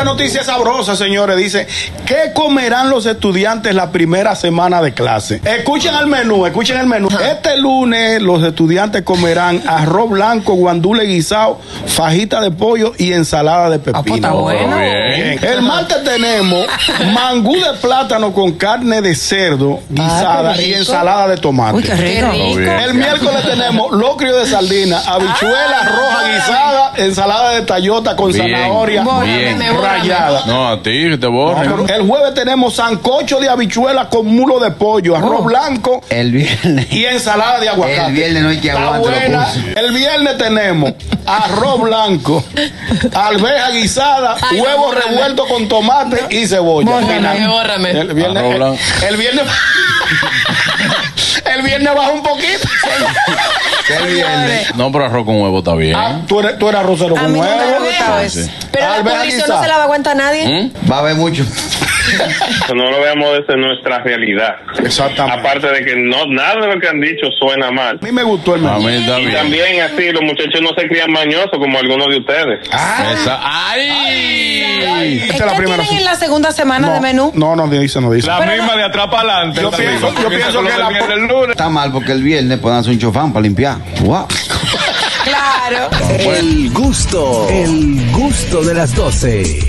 esta noticia es sabrosa, señores. Dice, ¿qué comerán los estudiantes la primera semana de clase? Escuchen el menú, escuchen el menú. Este lunes los estudiantes comerán arroz blanco, guandule guisado, fajita de pollo y ensalada de Ah, pues pepino. está bueno. Bien. El martes tenemos mangú de plátano con carne de cerdo guisada qué y ensalada de tomate. Uy, qué rico. rico. El miércoles tenemos locrio de sardina, habichuela roja guisada, ensalada de tallota con Bien, zanahoria bien. Rayada. No, a ti, que te No, borren. pero el jueves tenemos sancocho de habichuela con mulo de pollo, arroz Oh. blanco El viernes. y ensalada de aguacate. El viernes no hay que puso. El viernes tenemos arroz blanco, alveja guisada, Ay, huevo bórrame. revuelto con tomate y cebolla. Bórrame. El viernes, Arroz el, blanco. el viernes, el viernes baja un poquito. Viernes. No, pero arroz con huevo está bien. Ah, tú eres, tú eres arrocero A con mí no me huevo. gustado Sí. eso. Pero la guisada. no se la da cuenta a nadie. ¿Mm? Va a haber mucho. No lo veamos desde nuestra realidad. Exactamente. Aparte de que no nada de lo que han dicho suena mal. A mí me gustó el está Y también así los muchachos no se crían mañosos como algunos de ustedes. Esa- ¡Ay! Esta ¿Qué es la primera. en la segunda semana no, de menú? No, no dice, no dice. La misma de atrás para adelante. Yo pienso- yo pienso que la- el lunes. Está mal porque el viernes pueden hacer un chofán para limpiar. Wow. Claro. El gusto, el gusto de las 12.